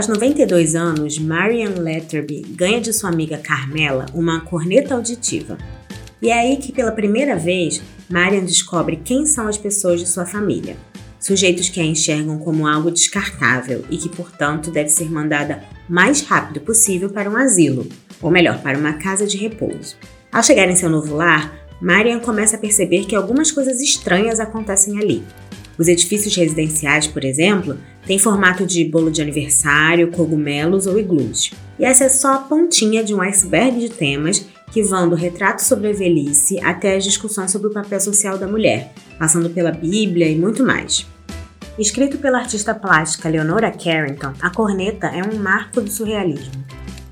Aos 92 anos, Marian Letterby ganha de sua amiga Carmela uma corneta auditiva. E é aí que, pela primeira vez, Marian descobre quem são as pessoas de sua família. Sujeitos que a enxergam como algo descartável e que, portanto, deve ser mandada mais rápido possível para um asilo, ou melhor, para uma casa de repouso. Ao chegar em seu novo lar, Marian começa a perceber que algumas coisas estranhas acontecem ali. Os edifícios residenciais, por exemplo, têm formato de bolo de aniversário, cogumelos ou iglus. E essa é só a pontinha de um iceberg de temas que vão do retrato sobre a velhice até as discussões sobre o papel social da mulher, passando pela Bíblia e muito mais. Escrito pela artista plástica Leonora Carrington, A Corneta é um marco do surrealismo.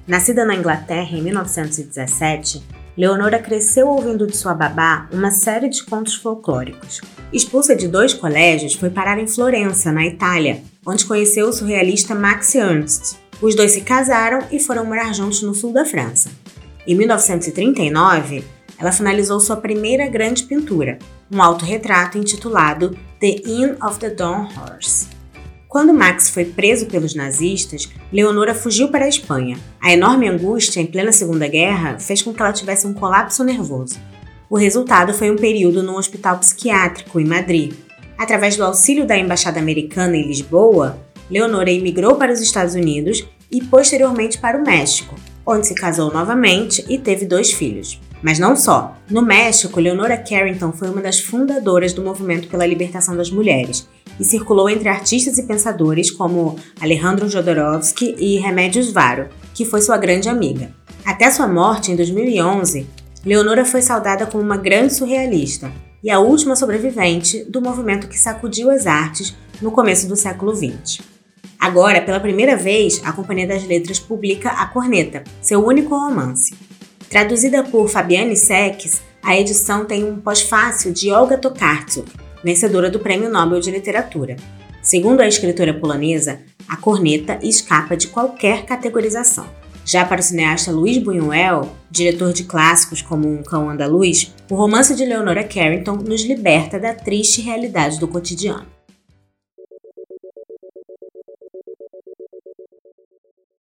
Nascida na Inglaterra em 1917, Leonora cresceu ouvindo de sua babá uma série de contos folclóricos. Expulsa de dois colégios, foi parar em Florença, na Itália, onde conheceu o surrealista Max Ernst. Os dois se casaram e foram morar juntos no sul da França. Em 1939, ela finalizou sua primeira grande pintura, um autorretrato intitulado The Inn of the Dawn Horse. Quando Max foi preso pelos nazistas, Leonora fugiu para a Espanha. A enorme angústia em plena Segunda Guerra fez com que ela tivesse um colapso nervoso. O resultado foi um período num hospital psiquiátrico em Madrid. Através do auxílio da embaixada americana em Lisboa, Leonora emigrou para os Estados Unidos e posteriormente para o México, onde se casou novamente e teve dois filhos. Mas não só. No México, Leonora Carrington foi uma das fundadoras do movimento pela libertação das mulheres e circulou entre artistas e pensadores como Alejandro Jodorowsky e Remédios Varo, que foi sua grande amiga. Até sua morte em 2011, Leonora foi saudada como uma grande surrealista e a última sobrevivente do movimento que sacudiu as artes no começo do século XX. Agora, pela primeira vez, a Companhia das Letras publica A Corneta, seu único romance. Traduzida por Fabiane Seques, a edição tem um pós-fácil de Olga Tokarczuk, vencedora do Prêmio Nobel de Literatura. Segundo a escritora polonesa, A Corneta escapa de qualquer categorização. Já para o cineasta Luiz Buñuel, diretor de clássicos como Um Cão Andaluz, o romance de Leonora Carrington nos liberta da triste realidade do cotidiano.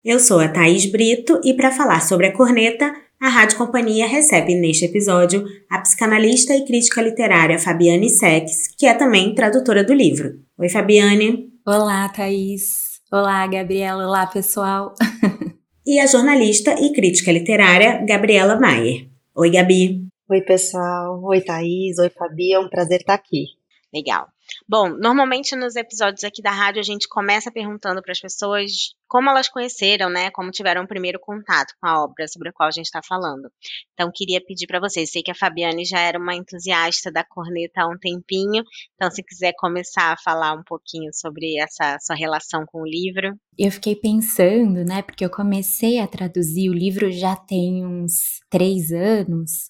Eu sou a Thaís Brito e para falar sobre a corneta, a Rádio Companhia recebe neste episódio a psicanalista e crítica literária Fabiane Sex, que é também tradutora do livro. Oi, Fabiane. Olá, Thaís. Olá, Gabriela. Olá, pessoal. e a jornalista e crítica literária Gabriela Maier. Oi, Gabi. Oi, pessoal. Oi, Thaís. Oi, Fabi. É um prazer estar aqui. Legal. Bom, normalmente nos episódios aqui da rádio a gente começa perguntando para as pessoas como elas conheceram, né? Como tiveram o primeiro contato com a obra sobre a qual a gente está falando. Então, queria pedir para vocês. Sei que a Fabiane já era uma entusiasta da corneta há um tempinho. Então, se quiser começar a falar um pouquinho sobre essa sua relação com o livro. Eu fiquei pensando, né? Porque eu comecei a traduzir o livro já tem uns três anos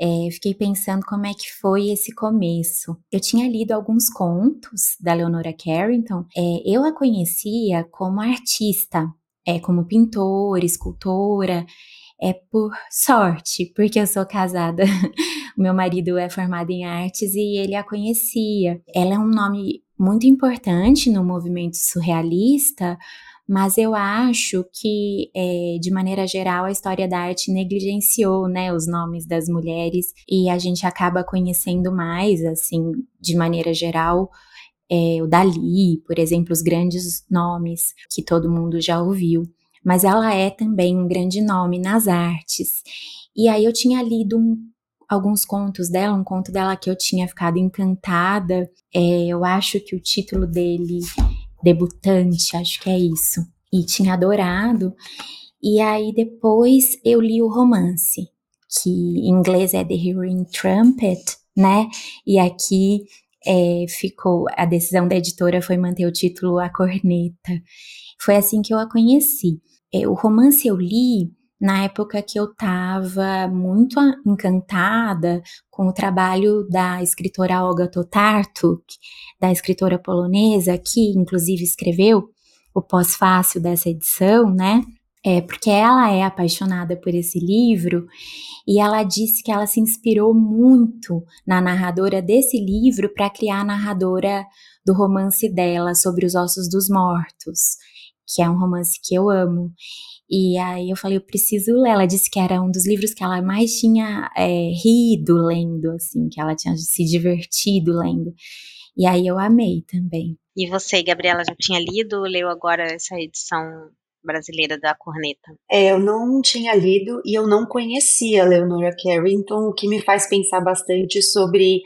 é, fiquei pensando como é que foi esse começo. Eu tinha lido alguns contos da Leonora Carrington. É, eu a conhecia como artista, é, como pintora, escultora. É por sorte, porque eu sou casada. o meu marido é formado em artes e ele a conhecia. Ela é um nome muito importante no movimento surrealista, mas eu acho que, é, de maneira geral, a história da arte negligenciou, né, os nomes das mulheres e a gente acaba conhecendo mais, assim, de maneira geral, é, o Dali, por exemplo, os grandes nomes que todo mundo já ouviu. Mas ela é também um grande nome nas artes. E aí eu tinha lido um, alguns contos dela, um conto dela que eu tinha ficado encantada. É, eu acho que o título dele debutante, acho que é isso. E tinha adorado. E aí depois eu li o romance, que em inglês é The Hearing Trumpet, né? E aqui é, ficou, a decisão da editora foi manter o título A Corneta. Foi assim que eu a conheci. É, o romance eu li na época que eu estava muito encantada com o trabalho da escritora Olga Totarczuk, da escritora polonesa, que inclusive escreveu o pós-fácil dessa edição, né? É, porque ela é apaixonada por esse livro e ela disse que ela se inspirou muito na narradora desse livro para criar a narradora do romance dela sobre os ossos dos mortos, que é um romance que eu amo. E aí eu falei, eu preciso ler. Ela disse que era um dos livros que ela mais tinha é, rido lendo, assim, que ela tinha se divertido lendo. E aí eu amei também. E você, Gabriela, já tinha lido ou leu agora essa edição brasileira da Corneta? É, eu não tinha lido e eu não conhecia a Leonora Carrington, o que me faz pensar bastante sobre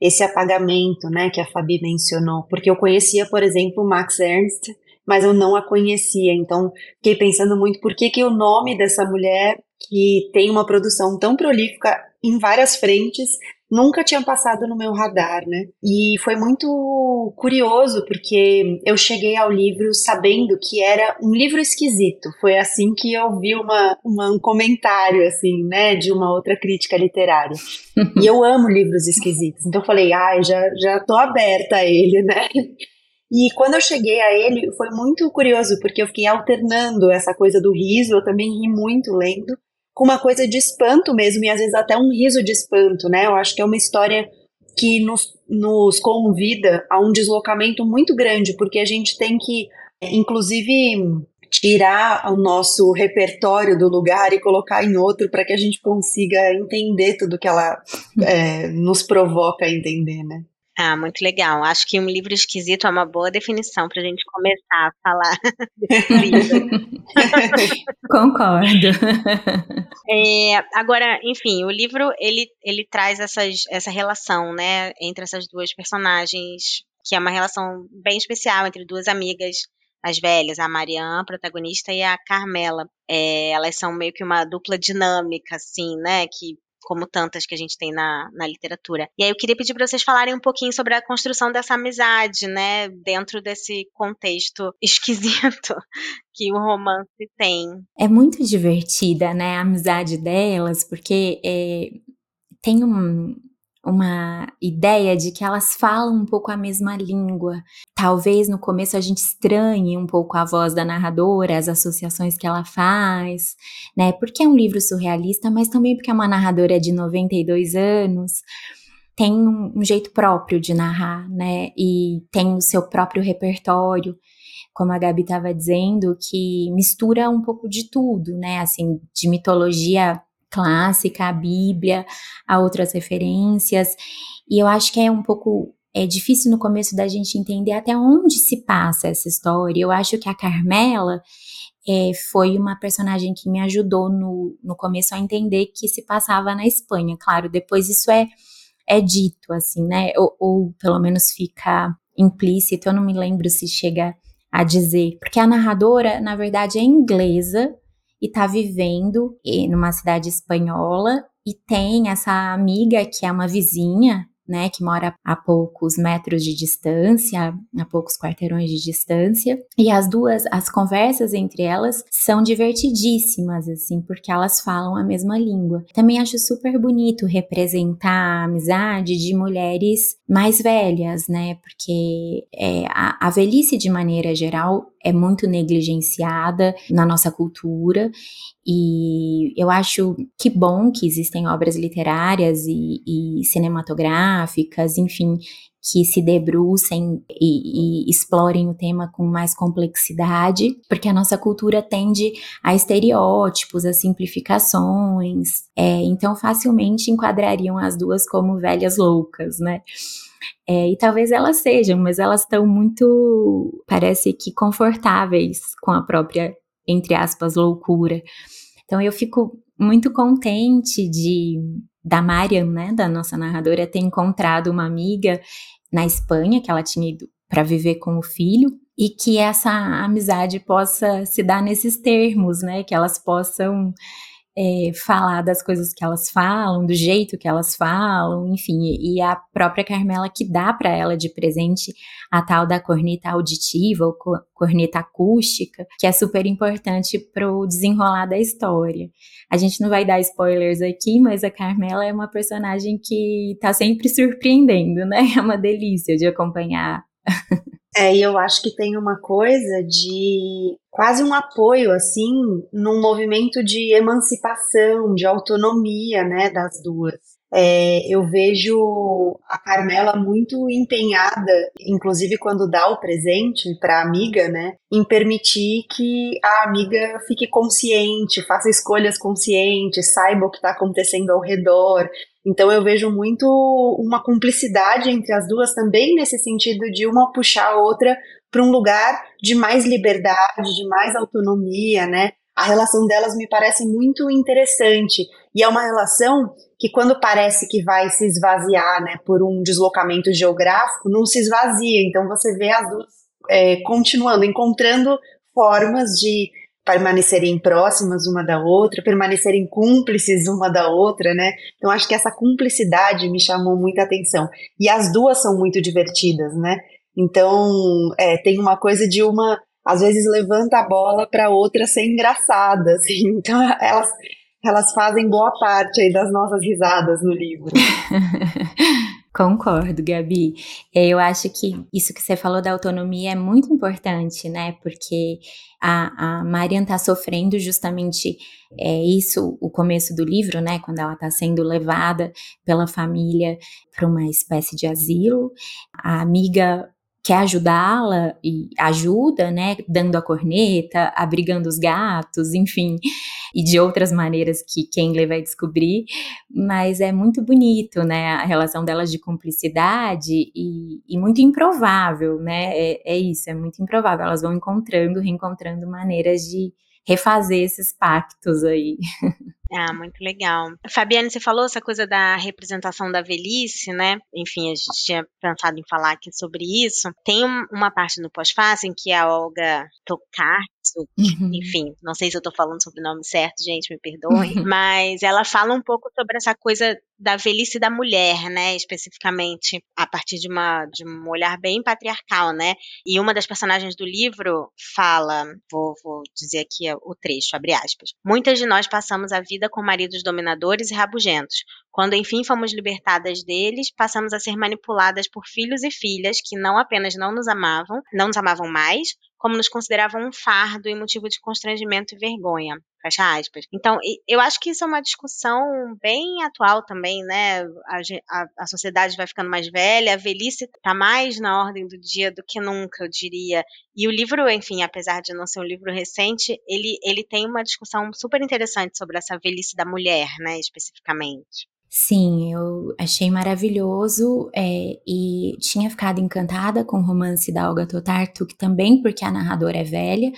esse apagamento, né, que a Fabi mencionou, porque eu conhecia, por exemplo, Max Ernst, mas eu não a conhecia. Então, fiquei pensando muito por que, que o nome dessa mulher, que tem uma produção tão prolífica em várias frentes, nunca tinha passado no meu radar, né? E foi muito curioso, porque eu cheguei ao livro sabendo que era um livro esquisito. Foi assim que eu vi uma, uma um comentário, assim, né, de uma outra crítica literária. e eu amo livros esquisitos. Então eu falei, ah, já, já tô aberta a ele, né? E quando eu cheguei a ele, foi muito curioso, porque eu fiquei alternando essa coisa do riso, eu também ri muito lendo, com uma coisa de espanto mesmo, e às vezes até um riso de espanto, né? Eu acho que é uma história que nos, nos convida a um deslocamento muito grande, porque a gente tem que, inclusive, tirar o nosso repertório do lugar e colocar em outro para que a gente consiga entender tudo que ela é, nos provoca a entender, né? Ah, muito legal. Acho que um livro esquisito é uma boa definição para a gente começar a falar desse livro. Concordo. É, agora, enfim, o livro ele, ele traz essas, essa relação, né, entre essas duas personagens, que é uma relação bem especial entre duas amigas as velhas, a Marianne, protagonista, e a Carmela. É, elas são meio que uma dupla dinâmica, assim, né? Que como tantas que a gente tem na, na literatura. E aí eu queria pedir para vocês falarem um pouquinho sobre a construção dessa amizade, né, dentro desse contexto esquisito que o romance tem. É muito divertida, né, a amizade delas, porque é, tem um, uma ideia de que elas falam um pouco a mesma língua. Talvez no começo a gente estranhe um pouco a voz da narradora, as associações que ela faz, né? Porque é um livro surrealista, mas também porque é uma narradora de 92 anos, tem um, um jeito próprio de narrar, né? E tem o seu próprio repertório como a Gabi estava dizendo, que mistura um pouco de tudo, né? Assim, de mitologia clássica, a Bíblia, a outras referências. E eu acho que é um pouco é difícil no começo da gente entender até onde se passa essa história. Eu acho que a Carmela é, foi uma personagem que me ajudou no, no começo a entender que se passava na Espanha. Claro, depois isso é, é dito, assim, né? Ou, ou pelo menos fica implícito, eu não me lembro se chega a dizer. Porque a narradora, na verdade, é inglesa, e tá vivendo numa cidade espanhola e tem essa amiga que é uma vizinha né, que mora a poucos metros de distância, a poucos quarteirões de distância, e as duas, as conversas entre elas são divertidíssimas, assim, porque elas falam a mesma língua. Também acho super bonito representar a amizade de mulheres mais velhas, né, porque é, a, a velhice, de maneira geral, é muito negligenciada na nossa cultura e eu acho que bom que existem obras literárias e, e cinematográficas, enfim, que se debrucem e, e, explorem o tema com mais complexidade, porque a nossa cultura tende a estereótipos, a simplificações, é, então facilmente enquadrariam as duas como velhas loucas, né? É, e talvez elas sejam, mas elas estão muito, parece que confortáveis com a própria, entre aspas, loucura. Então eu fico muito contente de da Mariam, né, da nossa narradora, ter encontrado uma amiga na Espanha que ela tinha ido para viver com o filho e que essa amizade possa se dar nesses termos, né, que elas possam é, falar das coisas que elas falam, do jeito que elas falam, enfim, e a própria Carmela que dá para ela de presente a tal da corneta auditiva ou corneta acústica, que é super importante para o desenrolar da história. A gente não vai dar spoilers aqui, mas a Carmela é uma personagem que está sempre surpreendendo, né? É uma delícia de acompanhar. É, e eu acho que tem uma coisa de quase um apoio, assim, num movimento de emancipação, de autonomia, né, das duas. é, eu vejo a Carmela muito empenhada, inclusive quando dá o presente para a amiga, né, em permitir que a amiga fique consciente, faça escolhas conscientes, saiba o que está acontecendo ao redor. Então eu vejo muito uma cumplicidade entre as duas também nesse sentido de uma puxar a outra para um lugar de mais liberdade, de mais autonomia, né? A relação delas me parece muito interessante e é uma relação que quando parece que vai se esvaziar, né, por um deslocamento geográfico, não se esvazia. Então você vê as duas é, continuando, encontrando formas de permanecerem próximas uma da outra, permanecerem cúmplices uma da outra, né? Então acho que essa cumplicidade me chamou muita atenção. E as duas são muito divertidas, né? Então é, tem uma coisa de uma às vezes levanta a bola para outra ser engraçada, assim. Então elas elas fazem boa parte aí das nossas risadas no livro. Concordo, Gabi. É, eu acho que isso que você falou da autonomia é muito importante, né? Porque a, a Marian está sofrendo justamente é, isso, o começo do livro, né? Quando ela está sendo levada pela família para uma espécie de asilo. A amiga quer ajudá-la e ajuda, né, dando a corneta, abrigando os gatos, enfim, e de outras maneiras que quem lê vai descobrir, mas é muito bonito, né, a relação delas de cumplicidade e, e muito improvável, né, é, é isso, é muito improvável, elas vão encontrando, reencontrando maneiras de refazer esses pactos aí. Ah, muito legal. Fabiane, você falou essa coisa da representação da velhice, né? Enfim, a gente tinha pensado em falar aqui sobre isso. Tem uma parte no pós-fácil em que a Olga Uhum. enfim, não sei se eu tô falando sobre o nome certo, gente, me perdoem, mas ela fala um pouco sobre essa coisa da velhice da mulher, né, especificamente, a partir de, uma, de um olhar bem patriarcal, né, e uma das personagens do livro fala, vou, vou dizer aqui o trecho, abre aspas, muitas de nós passamos a vida com maridos dominadores e rabugentos, quando enfim fomos libertadas deles, passamos a ser manipuladas por filhos e filhas que não apenas não nos amavam, não nos amavam mais, como nos consideravam um fardo e motivo de constrangimento e vergonha. Fecha aspas. Então, eu acho que isso é uma discussão bem atual também, né? A, a, a sociedade vai ficando mais velha, a velhice está mais na ordem do dia do que nunca, eu diria. E o livro, enfim, apesar de não ser um livro recente, ele, ele tem uma discussão super interessante sobre essa velhice da mulher, né, especificamente. Sim, eu achei maravilhoso é, e tinha ficado encantada com o romance da Olga Totartuk também, porque a narradora é velha,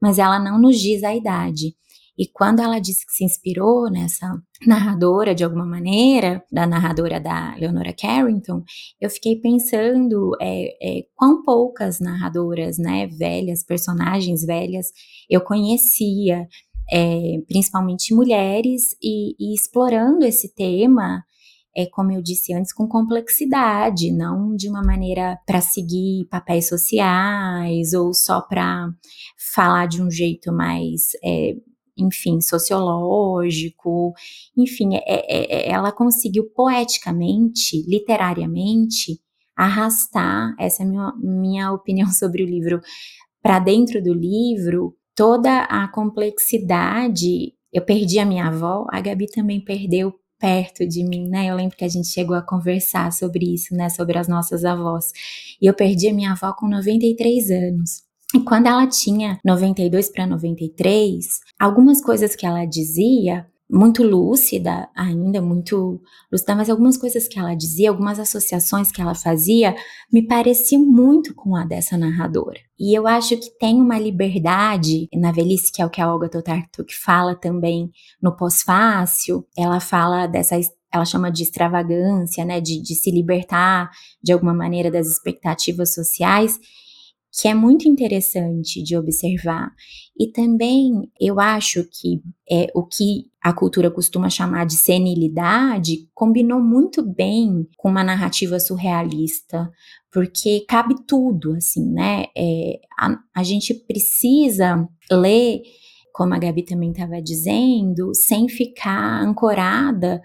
mas ela não nos diz a idade. E quando ela disse que se inspirou nessa narradora de alguma maneira, da narradora da Leonora Carrington, eu fiquei pensando é, é, quão poucas narradoras, né, velhas, personagens velhas, eu conhecia é, principalmente mulheres, e, e, explorando esse tema, é, como eu disse antes, com complexidade, não de uma maneira para seguir papéis sociais ou só para falar de um jeito mais. É, enfim, sociológico, enfim, é, é, é ela conseguiu poeticamente, literariamente, arrastar, essa é a minha, minha opinião sobre o livro, para dentro do livro, toda a complexidade. Eu perdi a minha avó, a Gabi também perdeu perto de mim, né? Eu lembro que a gente chegou a conversar sobre isso, né? Sobre as nossas avós. E eu perdi a minha avó com 93 anos. E quando ela tinha 92 para 93, algumas coisas que ela dizia muito lúcida ainda, muito lúcida, mas algumas coisas que ela dizia, algumas associações que ela fazia, me pareciam muito com a dessa narradora. E eu acho que tem uma liberdade na velhice, que é o que a Olga Totartuk fala também no pós-fácil, ela fala dessa ela chama de extravagância, né, de, de se libertar de alguma maneira das expectativas sociais, que é muito interessante de observar. E também eu acho que é, o que a cultura costuma chamar de senilidade combinou muito bem com uma narrativa surrealista, porque cabe tudo, assim, né? É, a, a gente precisa ler, como a Gabi também estava dizendo, sem ficar ancorada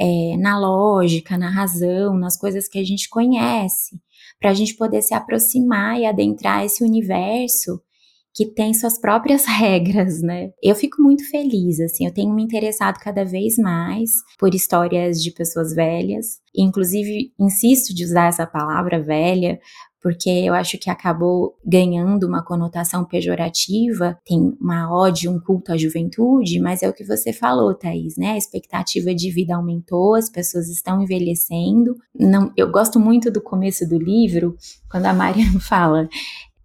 é, na lógica, na razão, nas coisas que a gente conhece para a gente poder se aproximar e adentrar esse universo que tem suas próprias regras, né? Eu fico muito feliz, assim, eu tenho me interessado cada vez mais por histórias de pessoas velhas, inclusive insisto de usar essa palavra velha, porque eu acho que acabou ganhando uma conotação pejorativa, tem uma ódio, um culto à juventude, mas é o que você falou, Thaís, né? A expectativa de vida aumentou, as pessoas estão envelhecendo. Não, eu gosto muito do começo do livro, quando a Mariana fala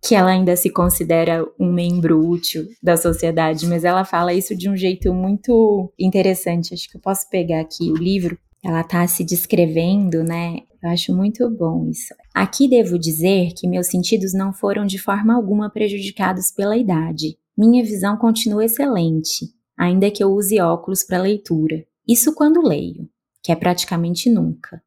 que ela ainda se considera um membro útil da sociedade, mas ela fala isso de um jeito muito interessante. Acho que eu posso pegar aqui o livro. Ela está se descrevendo, né? Eu acho muito bom isso. Aqui devo dizer que meus sentidos não foram de forma alguma prejudicados pela idade. Minha visão continua excelente, ainda que eu use óculos para leitura. Isso quando leio, que é praticamente nunca.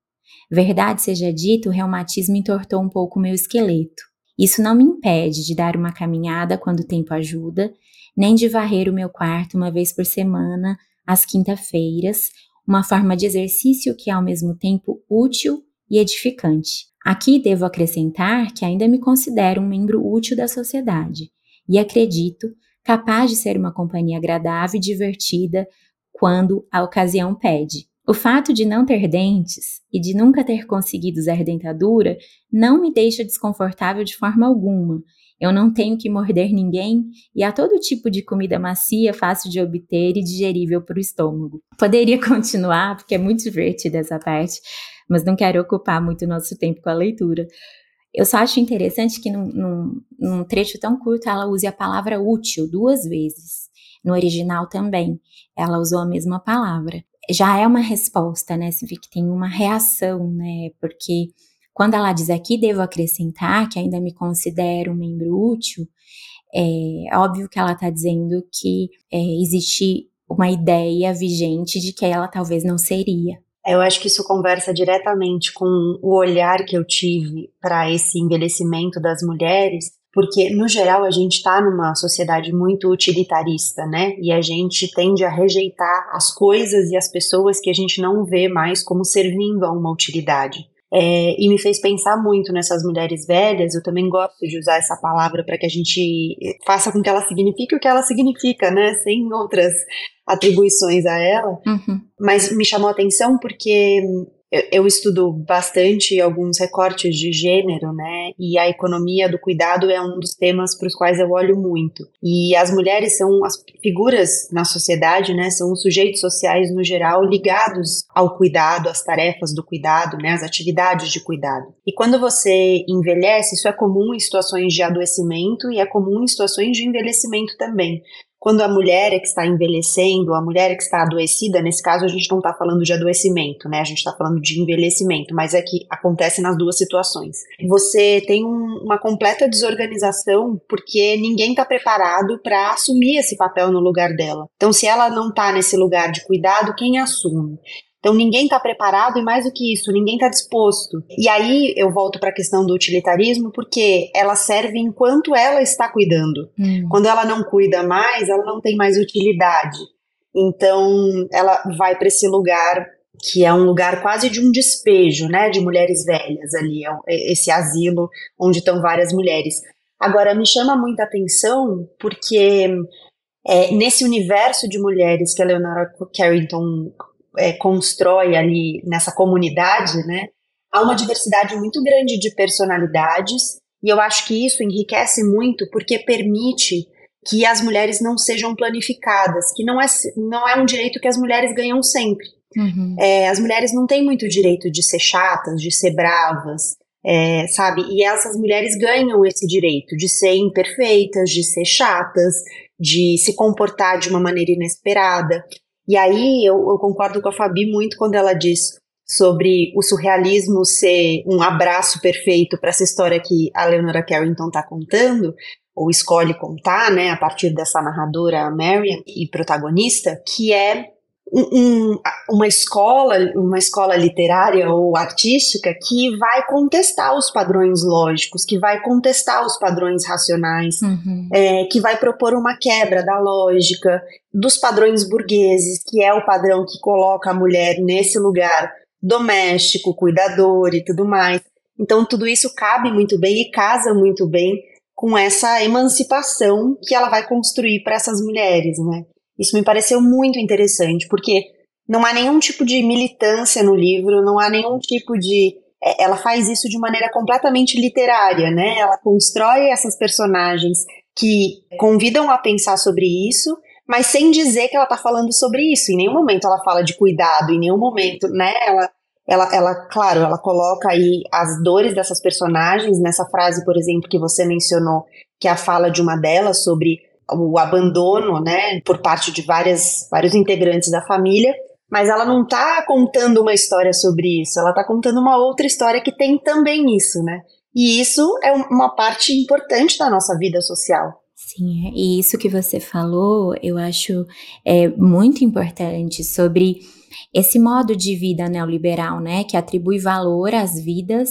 Verdade seja dita, o reumatismo entortou um pouco meu esqueleto. Isso não me impede de dar uma caminhada quando o tempo ajuda, nem de varrer o meu quarto uma vez por semana, às quinta-feiras, uma forma de exercício que é ao mesmo tempo útil e edificante. Aqui devo acrescentar que ainda me considero um membro útil da sociedade e acredito capaz de ser uma companhia agradável e divertida quando a ocasião pede. O fato de não ter dentes e de nunca ter conseguido usar dentadura não me deixa desconfortável de forma alguma. Eu não tenho que morder ninguém e há todo tipo de comida macia, fácil de obter e digerível para o estômago. Poderia continuar, porque é muito divertida essa parte, mas não quero ocupar muito nosso tempo com a leitura. Eu só acho interessante que num, num, num trecho tão curto ela use a palavra útil duas vezes. No original também, ela usou a mesma palavra já é uma resposta, né? Você vê que tem uma reação, né? Porque quando ela diz aqui, devo acrescentar que ainda me considero um membro útil, é óbvio que ela está dizendo que é, existe uma ideia vigente de que ela talvez não seria. Eu acho que isso conversa diretamente com o olhar que eu tive para esse envelhecimento das mulheres, porque no geral a gente está numa sociedade muito utilitarista, né? E a gente tende a rejeitar as coisas e as pessoas que a gente não vê mais como servindo a uma utilidade. É, e me fez pensar muito nessas mulheres velhas. Eu também gosto de usar essa palavra para que a gente faça com que ela signifique o que ela significa, né? Sem outras atribuições a ela. Uhum. Mas me chamou a atenção porque eu, estudo bastante alguns recortes de gênero, né? E a economia do cuidado é um dos temas para os quais eu olho muito. E as mulheres são as figuras na sociedade, né? São os sujeitos sociais no geral ligados ao cuidado, às tarefas do cuidado, né? As atividades de cuidado. E quando você envelhece, isso é comum em situações de adoecimento e é comum em situações de envelhecimento também. Quando a mulher é que está envelhecendo, a mulher é que está adoecida, nesse caso a gente não está falando de adoecimento, né? A gente está falando de envelhecimento, mas é que acontece nas duas situações. Você tem um, uma completa desorganização porque ninguém está preparado para assumir esse papel no lugar dela. Então, se ela não está nesse lugar de cuidado, quem assume? Então ninguém está preparado e mais do que isso, ninguém está disposto. E aí eu volto para a questão do utilitarismo, porque ela serve enquanto ela está cuidando. Hum. Quando ela não cuida mais, ela não tem mais utilidade. Então ela vai para esse lugar que é um lugar quase de um despejo, né, de mulheres velhas ali, é é esse asilo onde estão várias mulheres. Agora me chama muita atenção porque é, nesse universo de mulheres que a Leonora Carrington é, constrói ali nessa comunidade, né, há uma diversidade muito grande de personalidades e eu acho que isso enriquece muito porque permite que as mulheres não sejam planificadas, que não é, não é um direito que as mulheres ganham sempre. Uhum. É, as mulheres não têm muito direito de ser chatas, de ser bravas, é, sabe? E essas mulheres ganham esse direito de ser imperfeitas, de ser chatas, de se comportar de uma maneira inesperada. E aí eu, eu concordo com a Fabi muito quando ela diz sobre o surrealismo ser um abraço perfeito para essa história que a Leonora Carrington está contando, ou escolhe contar, né, a partir dessa narradora Marian e protagonista, que é um, uma escola, uma escola literária ou artística que vai contestar os padrões lógicos, que vai contestar os padrões racionais, uhum. é, que vai propor uma quebra da lógica, dos padrões burgueses, que é o padrão que coloca a mulher nesse lugar doméstico, cuidador e tudo mais. Então tudo isso cabe muito bem e casa muito bem com essa emancipação que ela vai construir para essas mulheres, né? Isso me pareceu muito interessante, porque não há nenhum tipo de militância no livro, não há nenhum tipo de. É, ela faz isso de maneira completamente literária, né? Ela constrói essas personagens que convidam a pensar sobre isso, mas sem dizer que ela está falando sobre isso. Em nenhum momento ela fala de cuidado, em nenhum momento, né? Ela, ela, ela, claro, ela coloca aí as dores dessas personagens nessa frase, por exemplo, que você mencionou, que é a fala de uma delas sobre o abandono, né, por parte de várias, vários integrantes da família, mas ela não está contando uma história sobre isso, ela está contando uma outra história que tem também isso, né? E isso é uma parte importante da nossa vida social. Sim, e isso que você falou, eu acho é, muito importante sobre esse modo de vida neoliberal, né, que atribui valor às vidas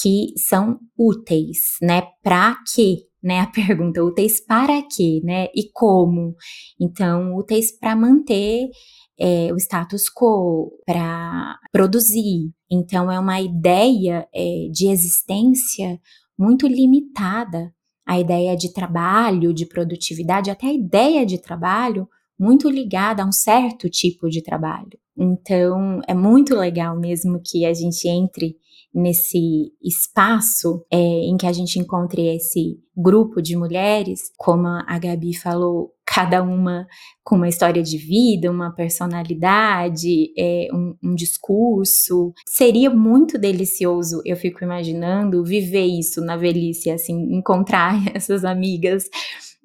que são úteis, né? Para quê? Né, a pergunta, úteis para quê, né? E como? Então, úteis para manter é, o status quo, para produzir. Então, é uma ideia é, de existência muito limitada. A ideia de trabalho, de produtividade, até a ideia de trabalho muito ligada a um certo tipo de trabalho. Então, é muito legal mesmo que a gente entre nesse espaço é, em que a gente encontre esse grupo de mulheres, como a Gabi falou, cada uma com uma história de vida, uma personalidade, é, um, um, discurso. Seria muito delicioso, eu fico imaginando, viver isso na velhice, assim, encontrar essas amigas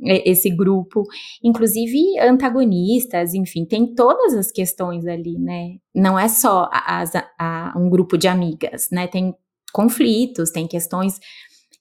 esse grupo, inclusive antagonistas, enfim, tem todas as questões ali, né? Não é só a, um grupo de amigas, né? Tem conflitos, tem questões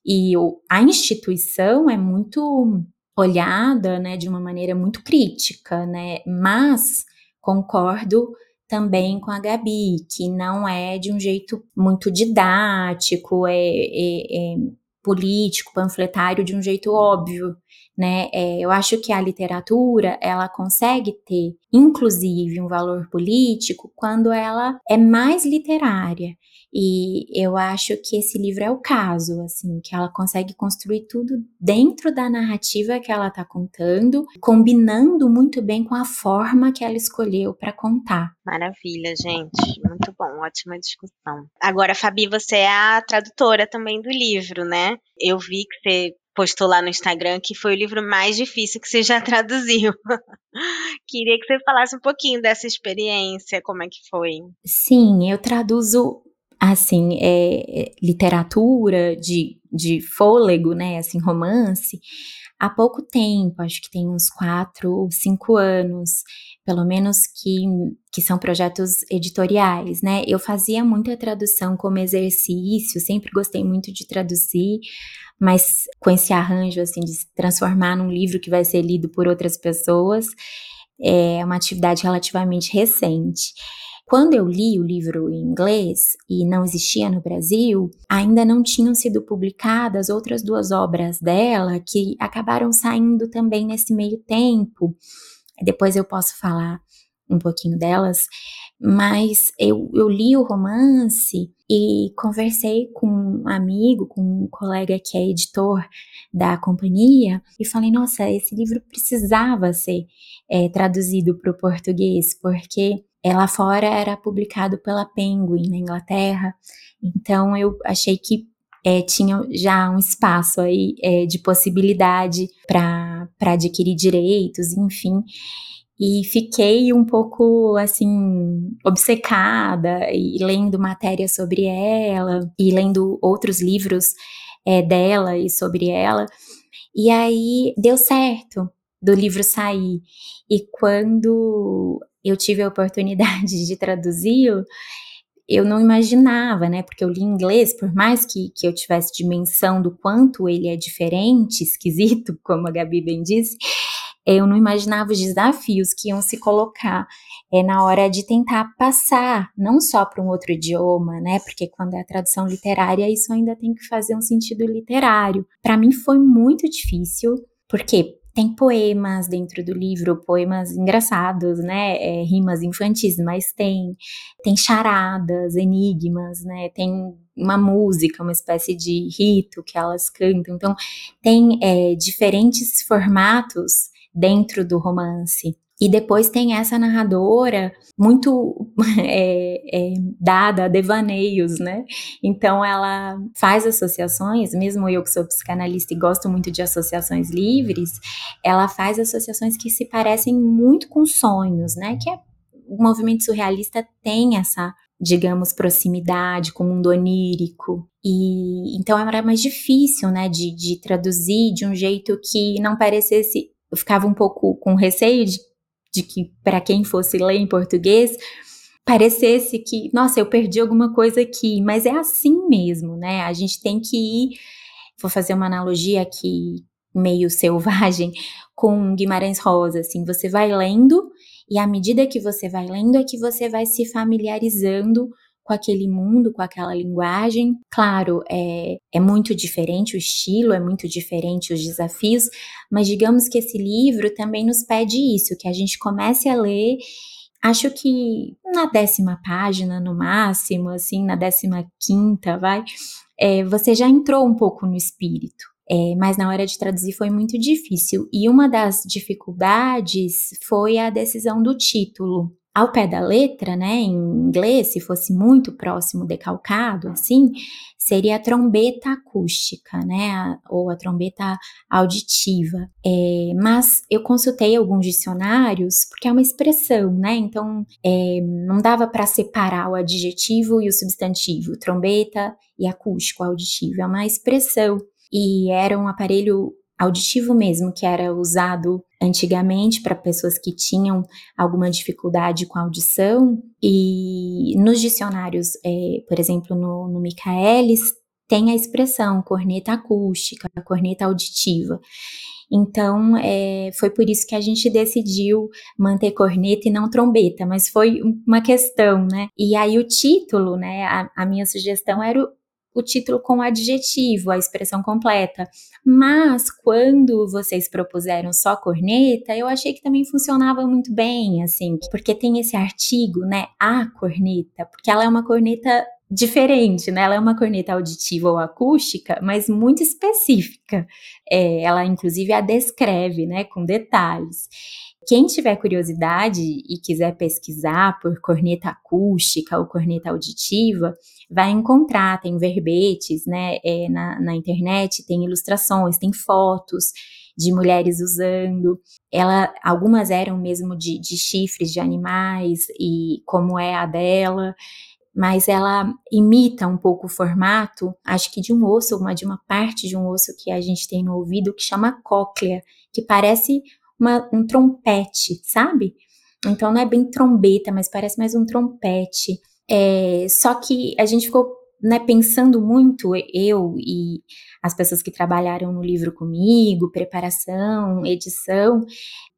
e o, a instituição é muito olhada, né, de uma maneira muito crítica, né? Mas concordo também com a Gabi, que não é de um jeito muito didático, é, é, é político, panfletário de um jeito óbvio, né? É, eu acho que a literatura ela consegue ter, inclusive, um valor político quando ela é mais literária. E eu acho que esse livro é o caso, assim, que ela consegue construir tudo dentro da narrativa que ela está contando, combinando muito bem com a forma que ela escolheu para contar. Maravilha, gente. Muito bom, ótima discussão. Agora, Fabi, você é a tradutora também do livro, né? Eu vi que você postou lá no Instagram que foi o livro mais difícil que você já traduziu. Queria que você falasse um pouquinho dessa experiência, como é que foi. Sim, eu traduzo assim, é, literatura de, de fôlego, né, assim, romance, há pouco tempo, acho que tem uns quatro cinco anos, pelo menos que, que são projetos editoriais, né? Eu fazia muita tradução como exercício, sempre gostei muito de traduzir, mas com esse arranjo assim de se transformar num livro que vai ser lido por outras pessoas, é uma atividade relativamente recente. Quando eu li o livro em inglês e não existia no Brasil, ainda não tinham sido publicadas outras duas obras dela que acabaram saindo também nesse meio tempo. Depois eu posso falar um pouquinho delas, mas eu, eu li o romance e conversei com um amigo, com um colega que é editor da companhia, e falei: nossa, esse livro precisava ser é, traduzido para o português, porque lá fora era publicado pela Penguin, na Inglaterra, então eu achei que é, tinha já um espaço aí é, de possibilidade para adquirir direitos, enfim. E fiquei um pouco assim obcecada e lendo matérias sobre ela e lendo outros livros é, dela e sobre ela. E aí deu certo do livro sair. E quando eu tive a oportunidade de traduzi-lo eu não imaginava, né? Porque eu li inglês, por mais que, que eu tivesse dimensão do quanto ele é diferente, esquisito, como a Gabi bem disse, eu não imaginava os desafios que iam se colocar é, na hora de tentar passar, não só para um outro idioma, né? Porque quando é a tradução literária, isso ainda tem que fazer um sentido literário. Para mim foi muito difícil, porque tem poemas dentro do livro, poemas engraçados, né? É, rimas infantis, mas tem tem charadas, enigmas, né? Tem uma música, uma espécie de rito que elas cantam. Então, tem é, diferentes formatos dentro do romance. E depois tem essa narradora muito é, é, dada a devaneios, né? Então ela faz associações, mesmo eu que sou psicanalista e gosto muito de associações livres, ela faz associações que se parecem muito com sonhos, né? Que é, o movimento surrealista tem essa digamos, proximidade com o mundo onírico. E então era mais difícil, né, de, de traduzir de um jeito que não parecesse. Eu ficava um pouco com receio de de que para quem fosse ler em português parecesse que, nossa, eu perdi alguma coisa aqui, mas é assim mesmo, né? A gente tem que ir, vou fazer uma analogia aqui meio selvagem com Guimarães Rosa, assim, você vai lendo e à medida que você vai lendo é que você vai se familiarizando com aquele mundo, com aquela linguagem. Claro, é, é muito diferente o estilo, é muito diferente os desafios, mas digamos que esse livro também nos pede isso, que a gente comece a ler acho que na décima página, no máximo, assim, na décima quinta, vai, é, você já entrou um pouco no espírito. É, mas na hora de traduzir foi muito difícil. E uma das dificuldades foi a decisão do título ao pé da letra, né, em inglês, se fosse muito próximo decalcado, assim, seria a trombeta acústica, né, a, ou a trombeta auditiva. É, mas eu consultei alguns dicionários, porque é uma expressão, né, então é, não dava para separar o adjetivo e o substantivo, trombeta e acústico auditivo, é uma expressão. E era um aparelho auditivo mesmo, que era usado antigamente para pessoas que tinham alguma dificuldade com a audição. E nos dicionários, é, por exemplo, no, no Michaelis, tem a expressão corneta acústica, corneta auditiva. Então, é, foi por isso que a gente decidiu manter corneta e não trombeta, mas foi uma questão, né? E aí o título, né? A, a minha sugestão era o, o título com adjetivo, a expressão completa. Mas quando vocês propuseram só corneta, eu achei que também funcionava muito bem, assim, porque tem esse artigo, né, a corneta, porque ela é uma corneta diferente, né? Ela é uma corneta auditiva ou acústica, mas muito específica. É, ela, inclusive, a descreve, né, com detalhes. Quem tiver curiosidade e quiser pesquisar por corneta acústica ou corneta auditiva, vai encontrar, tem verbetes, né, é, na, na internet, tem ilustrações, tem fotos de mulheres usando. Ela, algumas eram mesmo de, de chifres de animais e como é a dela mas ela imita um pouco o formato, acho que de um osso, uma de uma parte de um osso que a gente tem no ouvido que chama cóclea, que parece uma, um trompete, sabe? Então não é bem trombeta, mas parece mais um trompete. É, só que a gente ficou né, pensando muito, eu e as pessoas que trabalharam no livro comigo, preparação, edição,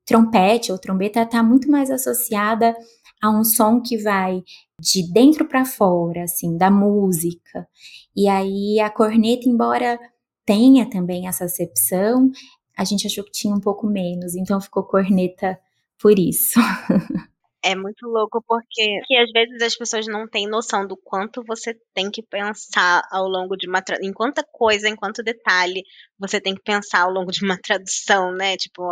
trompete ou trombeta está muito mais associada a um som que vai de dentro para fora, assim, da música. E aí a corneta, embora tenha também essa acepção, a gente achou que tinha um pouco menos, então ficou corneta por isso. É muito louco porque que às vezes as pessoas não têm noção do quanto você tem que pensar ao longo de uma em quanta coisa, em quanto detalhe você tem que pensar ao longo de uma tradução, né? Tipo,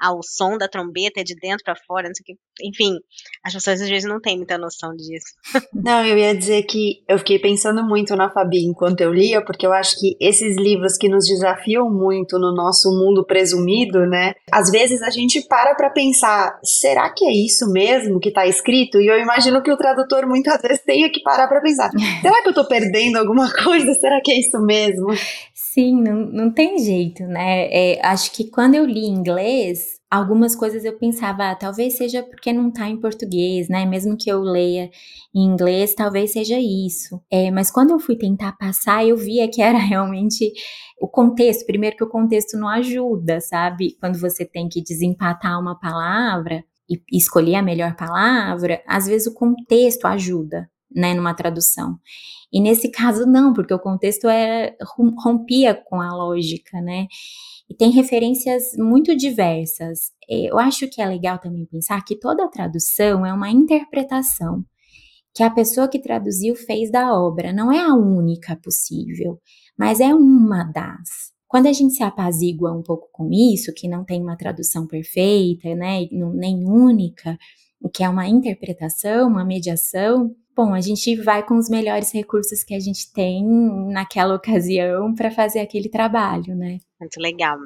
ah, o som da trombeta é de dentro para fora, não sei o que. Enfim, as pessoas às vezes não têm muita noção disso. Não, eu ia dizer que eu fiquei pensando muito na Fabi enquanto eu lia, porque eu acho que esses livros que nos desafiam muito no nosso mundo presumido, né? Às vezes a gente para para pensar, será que é isso mesmo que tá escrito? E eu imagino que o tradutor muitas vezes tenha que parar para pensar, será que eu tô perdendo alguma coisa? Será que é isso mesmo? Sim, não, não tem jeito, né? É, acho que quando eu li inglês, algumas coisas eu pensava, ah, talvez seja porque não tá em português, né? Mesmo que eu leia em inglês, talvez seja isso. É, mas quando eu fui tentar passar, eu via que era realmente o contexto. Primeiro que o contexto não ajuda, sabe? Quando você tem que desempatar uma palavra e escolher a melhor palavra, às vezes o contexto ajuda, né, numa tradução. E nesse caso não, porque o contexto é rompia com a lógica, né? E tem referências muito diversas. É, eu acho que é legal também pensar que toda tradução é uma interpretação que a pessoa que traduziu fez da obra. Não é a única possível, mas é uma das. Quando a gente se apazigua um pouco com isso, que não tem uma tradução perfeita, né, nem única, que é uma interpretação, uma mediação, bom, a gente vai com os melhores recursos que a gente tem naquela ocasião para fazer aquele trabalho, né? Muito legal.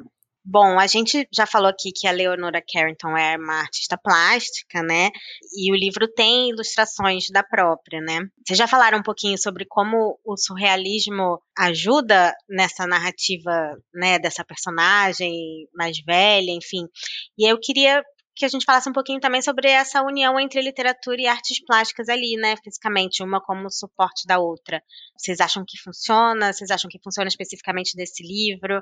Bom, a gente já falou aqui que a Leonora Carrington é uma artista plástica, né? E o livro tem ilustrações da própria, né? Vocês já falaram um pouquinho sobre como o surrealismo ajuda nessa narrativa, né, dessa personagem mais velha, enfim. E eu queria que a gente falasse um pouquinho também sobre essa união entre literatura e artes plásticas ali, né, fisicamente, uma como suporte da outra. Vocês acham que funciona? Vocês acham que funciona especificamente desse livro?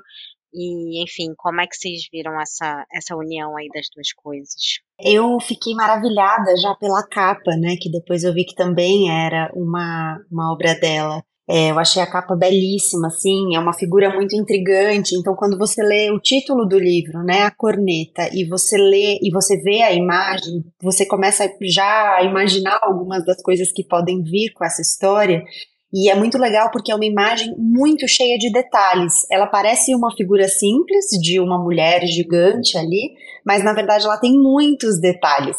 E, enfim, como é que vocês viram essa, essa união aí das duas coisas? Eu fiquei maravilhada já pela capa, né, que depois eu vi que também era uma, uma obra dela. É, eu achei a capa belíssima, assim, é uma figura muito intrigante. Então, quando você lê o título do livro, né, a corneta, e você lê e você vê a imagem, você começa já a imaginar algumas das coisas que podem vir com essa história. E é muito legal porque é uma imagem muito cheia de detalhes. Ela parece uma figura simples de uma mulher gigante ali, mas na verdade ela tem muitos detalhes.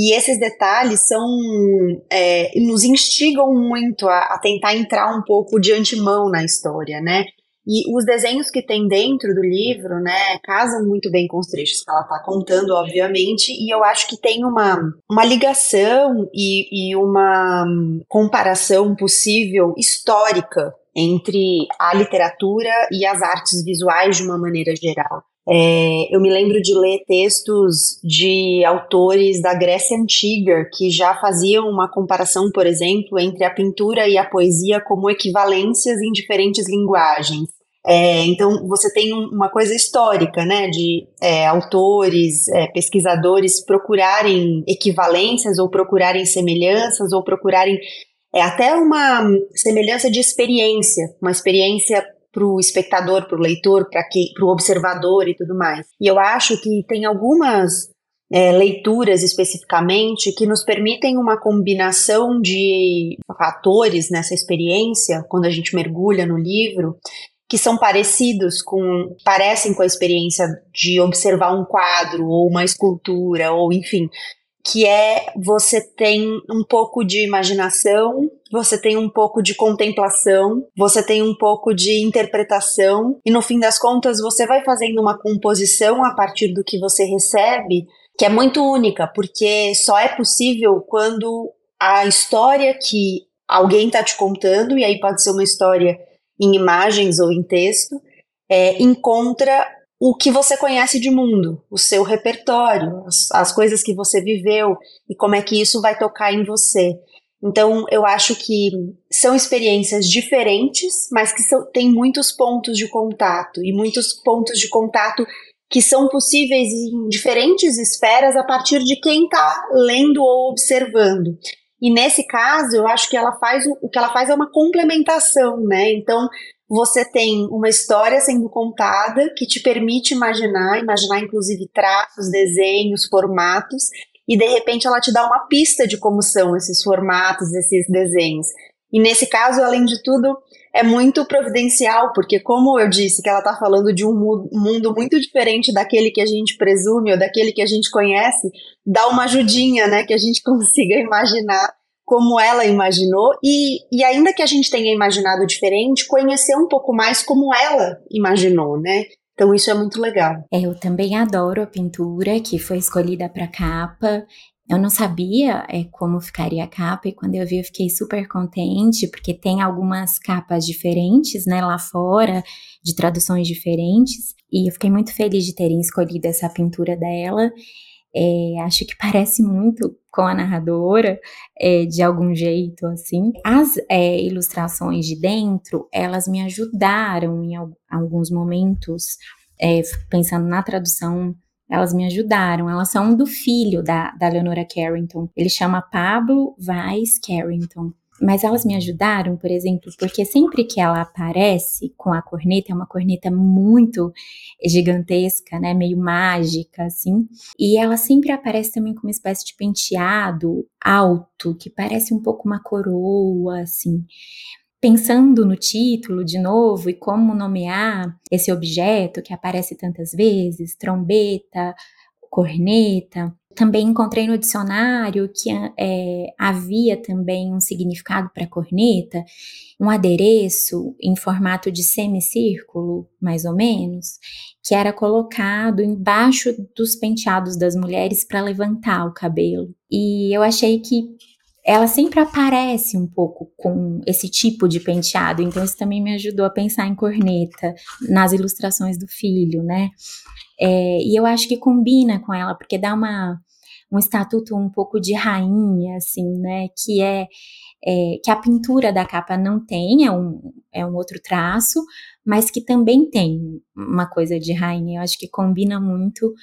E esses detalhes são é, nos instigam muito a, a, tentar entrar um pouco de antemão na história, né? E os desenhos que tem dentro do livro, né, casam muito bem com os trechos que ela está contando, obviamente, e eu acho que tem uma, uma ligação e, e uma comparação possível histórica entre a literatura e as artes visuais de uma maneira geral. É, eu me lembro de ler textos de autores da Grécia Antiga que já faziam uma comparação, por exemplo, entre a pintura e a poesia como equivalências em diferentes linguagens. É, então você tem uma coisa histórica, né, de é, autores, é, pesquisadores procurarem equivalências ou procurarem semelhanças ou procurarem é, até uma semelhança de experiência, uma experiência para o espectador, para o leitor, para o observador e tudo mais. E eu acho que tem algumas é, leituras especificamente que nos permitem uma combinação de fatores nessa experiência, quando a gente mergulha no livro, que são parecidos com, parecem com a experiência de observar um quadro ou uma escultura ou enfim, que é você tem um pouco de imaginação, você tem um pouco de contemplação, você tem um pouco de interpretação, e no fim das contas você vai fazendo uma composição a partir do que você recebe, que é muito única, porque só é possível quando a história que alguém está te contando, e aí pode ser uma história em imagens ou em texto, é, encontra o que você conhece de mundo, o seu repertório, as, as coisas que você viveu e como é que isso vai tocar em você. Então, eu acho que são experiências diferentes, mas que são, têm muitos pontos de contato e muitos pontos de contato que são possíveis em diferentes esferas a partir de quem está lendo ou observando. E nesse caso, eu acho que ela faz o, o que ela faz é uma complementação, né? Então, você tem uma história sendo contada que te permite imaginar, imaginar inclusive traços, desenhos, formatos, e de repente ela te dá uma pista de como são esses formatos, esses desenhos. E nesse caso, além de tudo, é muito providencial, porque como eu disse que ela está falando de um mundo muito diferente daquele que a gente presume ou daquele que a gente conhece, dá uma ajudinha, né, que a gente consiga imaginar como ela imaginou e, e ainda que a gente tenha imaginado diferente, conhecer um pouco mais como ela imaginou, né? Então isso é muito legal. É, eu também adoro a pintura que foi escolhida para capa. Eu não sabia é, como ficaria a capa e quando eu vi eu fiquei super contente porque tem algumas capas diferentes, né, lá fora, de traduções diferentes e eu fiquei muito feliz de terem escolhido essa pintura dela é, acho que parece muito com a narradora, é, de algum jeito, assim. As é, ilustrações de dentro, elas me ajudaram em alguns momentos, é, pensando na tradução, elas me ajudaram. Elas são do filho da, da Leonora Carrington. Ele chama Pablo Vaz Carrington. Mas elas me ajudaram, por exemplo, porque sempre que ela aparece com a corneta, é uma corneta muito gigantesca, né, meio mágica, assim, e ela sempre aparece também com uma espécie de penteado alto, que parece um pouco uma coroa, assim. Pensando no título de novo e como nomear esse objeto que aparece tantas vezes, trombeta, corneta, também encontrei no dicionário que é, havia também um significado para corneta, um adereço em formato de semicírculo, mais ou menos, que era colocado embaixo dos penteados das mulheres para levantar o cabelo. E eu achei que ela sempre aparece um pouco com esse tipo de penteado, então isso também me ajudou a pensar em corneta nas ilustrações do filho, né? É, e eu acho que combina com ela, porque dá uma um estatuto um pouco de rainha, assim, né? Que é, é, que a pintura da capa não tem, é um, é um outro traço, mas que também tem uma coisa de rainha. Eu acho que combina muito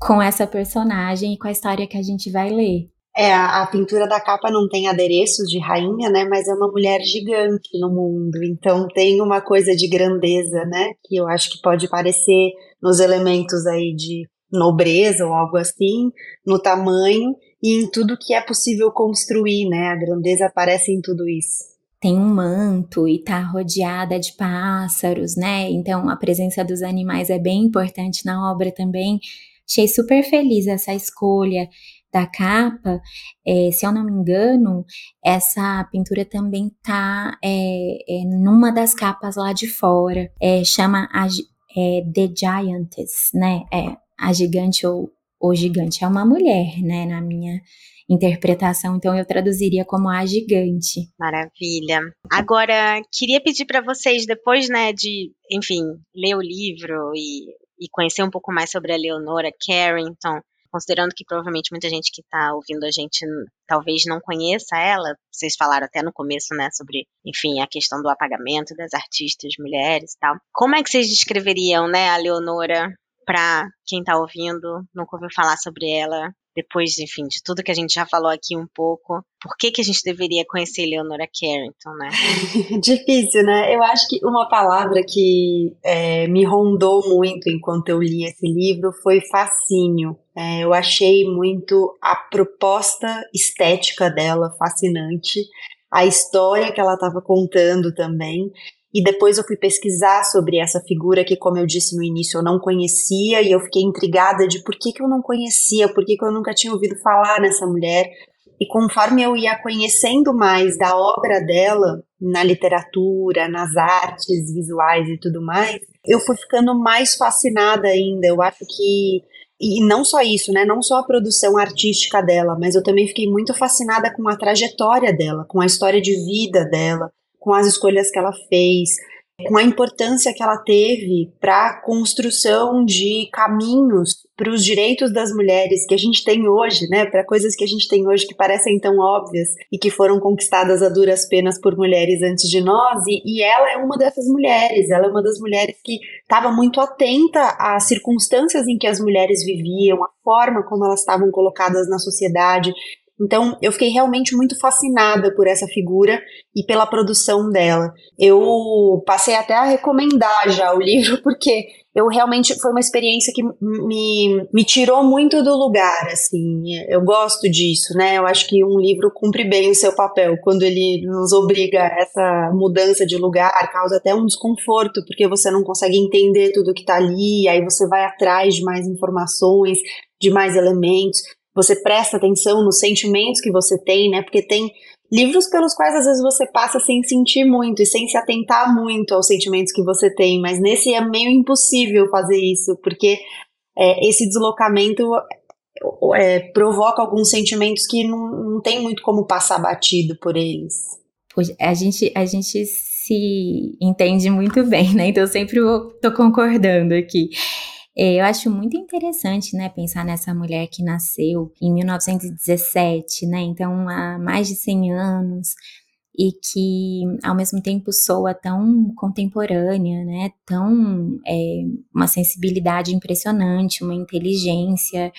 com essa personagem e com a história que a gente vai ler. É, a, pintura da capa não tem adereços de rainha, né? Mas é uma mulher gigante no mundo. Então tem uma coisa de grandeza, né? Que eu acho que pode parecer nos elementos aí de nobreza ou algo assim, no tamanho e em tudo que é possível construir, né? A grandeza aparece em tudo isso. Tem um manto e tá rodeada de pássaros, né? Então a presença dos animais é bem importante na obra também. Achei super feliz essa escolha da capa. É, se eu não me engano, essa pintura também tá é, é, numa das capas lá de fora. É, chama a, é, The Giantess, né? É, a gigante ou o gigante é uma mulher, né, na minha interpretação, então eu traduziria como a gigante. Maravilha. Agora, queria pedir para vocês, depois, né, de, enfim, ler o livro e, e conhecer um pouco mais sobre a Leonora Carrington, considerando que provavelmente muita gente que está ouvindo a gente talvez não conheça ela, vocês falaram até no começo, né, sobre, enfim, a questão do apagamento das artistas mulheres e tal. Como é que vocês descreveriam, né, a Leonora para quem está ouvindo, nunca ouviu falar sobre ela, depois, enfim, de tudo que a gente já falou aqui um pouco, por que, que a gente deveria conhecer Leonora Carrington, né? Difícil, né? Eu acho que uma palavra que é, me rondou muito enquanto eu li esse livro foi fascínio. É, eu achei muito a proposta estética dela fascinante, a história que ela estava contando também. E depois eu fui pesquisar sobre essa figura que, como eu disse no início, eu não conhecia e eu fiquei intrigada de por que, que eu não conhecia, por que, que eu nunca tinha ouvido falar nessa mulher. E conforme eu ia conhecendo mais da obra dela, na literatura, nas artes visuais e tudo mais, eu fui ficando mais fascinada ainda. Eu acho que. E não só isso, né? Não só a produção artística dela, mas eu também fiquei muito fascinada com a trajetória dela, com a história de vida dela, com as escolhas que ela fez, com a importância que ela teve para a construção de caminhos para os direitos das mulheres que a gente tem hoje, né, para coisas que a gente tem hoje que parecem tão óbvias e que foram conquistadas a duras penas por mulheres antes de nós, e, e ela é uma dessas mulheres, ela é uma das mulheres que estava muito atenta às circunstâncias em que as mulheres viviam, a forma como elas estavam colocadas na sociedade, então, eu fiquei realmente muito fascinada por essa figura e pela produção dela. Eu passei até a recomendar já o livro, porque eu realmente foi uma experiência que me, me tirou muito do lugar, assim. Eu gosto disso, né? Eu acho que um livro cumpre bem o seu papel quando ele nos obriga a essa mudança de lugar, causa até um desconforto, porque você não consegue entender tudo que tá ali, aí você vai atrás de mais informações, de mais elementos você presta atenção nos sentimentos que você tem, né? Porque tem livros pelos quais às vezes você passa sem sentir muito e sem se atentar muito aos sentimentos que você tem, mas nesse é meio impossível fazer isso, porque é, esse deslocamento é, provoca alguns sentimentos que não, não tem muito como passar batido por eles. A gente, a gente se entende muito bem, né? Então eu sempre estou concordando aqui. É, eu acho muito interessante, né, pensar nessa mulher que nasceu em 1917, né, então há mais de 100 anos, e que ao mesmo tempo soa tão contemporânea, né, tão é, uma sensibilidade impressionante, uma inteligência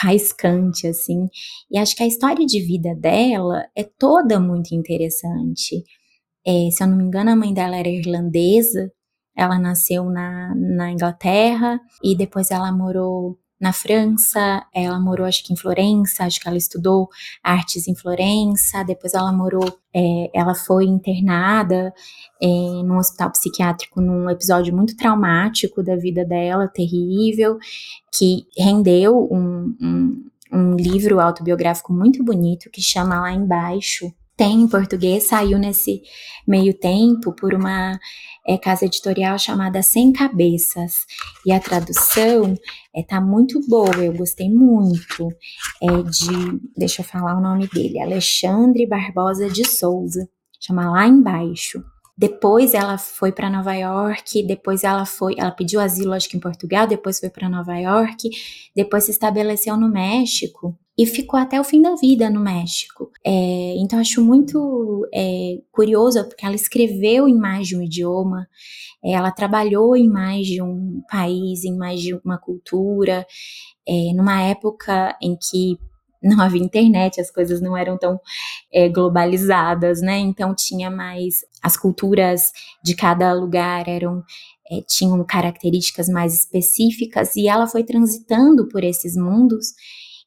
faiscante, assim. E acho que a história de vida dela é toda muito interessante. É, se eu não me engano, a mãe dela era irlandesa, ela nasceu na, na Inglaterra e depois ela morou na França, ela morou acho que em Florença, acho que ela estudou artes em Florença, depois ela morou, é, ela foi internada é, num hospital psiquiátrico num episódio muito traumático da vida dela, terrível, que rendeu um, um, um livro autobiográfico muito bonito que chama Lá Embaixo, tem em português, saiu nesse meio tempo por uma é, casa editorial chamada Sem Cabeças. E a tradução é, tá muito boa, eu gostei muito. É de, deixa eu falar o nome dele, Alexandre Barbosa de Souza. Chama Lá Embaixo. Depois ela foi para Nova York, depois ela foi, ela pediu asilo acho que em Portugal, depois foi para Nova York, depois se estabeleceu no México e ficou até o fim da vida no México. É, então acho muito é, curioso porque ela escreveu em mais de um idioma, é, ela trabalhou em mais de um país, em mais de uma cultura, é, numa época em que não havia internet, as coisas não eram tão é, globalizadas, né? Então tinha mais as culturas de cada lugar eram é, tinham características mais específicas e ela foi transitando por esses mundos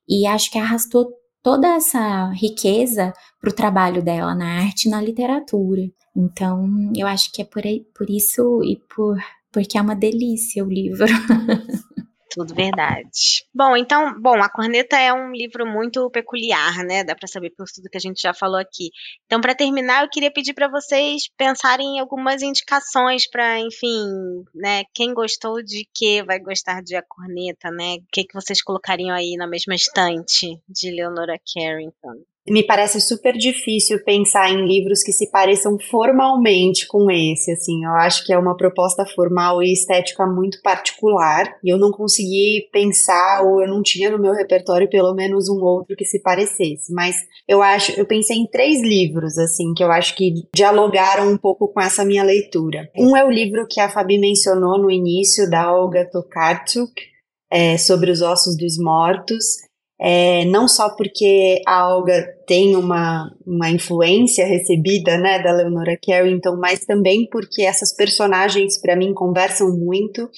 e acho que arrastou toda essa riqueza para o trabalho dela na arte e na literatura. Então, eu acho que é por, por isso e por porque é uma delícia o livro. Tudo verdade. Bom, então, bom, A Corneta é um livro muito peculiar, né? Dá para saber por tudo que a gente já falou aqui. Então, para terminar, eu queria pedir para vocês pensarem em algumas indicações para, enfim, né, quem gostou de que vai gostar de A Corneta, né? O que que vocês colocariam aí na mesma estante de Leonora Carrington? Me parece super difícil pensar em livros que se pareçam formalmente com esse, assim, eu acho que é uma proposta formal e estética muito particular, e eu não consegui pensar, ou eu não tinha no meu repertório pelo menos um outro que se parecesse, mas eu acho, eu pensei em três livros, assim, que eu acho que dialogaram um pouco com essa minha leitura. Um é o livro que a Fabi mencionou no início, da Olga Tokarczuk, é, sobre os ossos dos mortos, é, não só porque a Olga tem uma, uma influência recebida né, da Leonora Carrington, mas também porque essas personagens, para mim, conversam muito.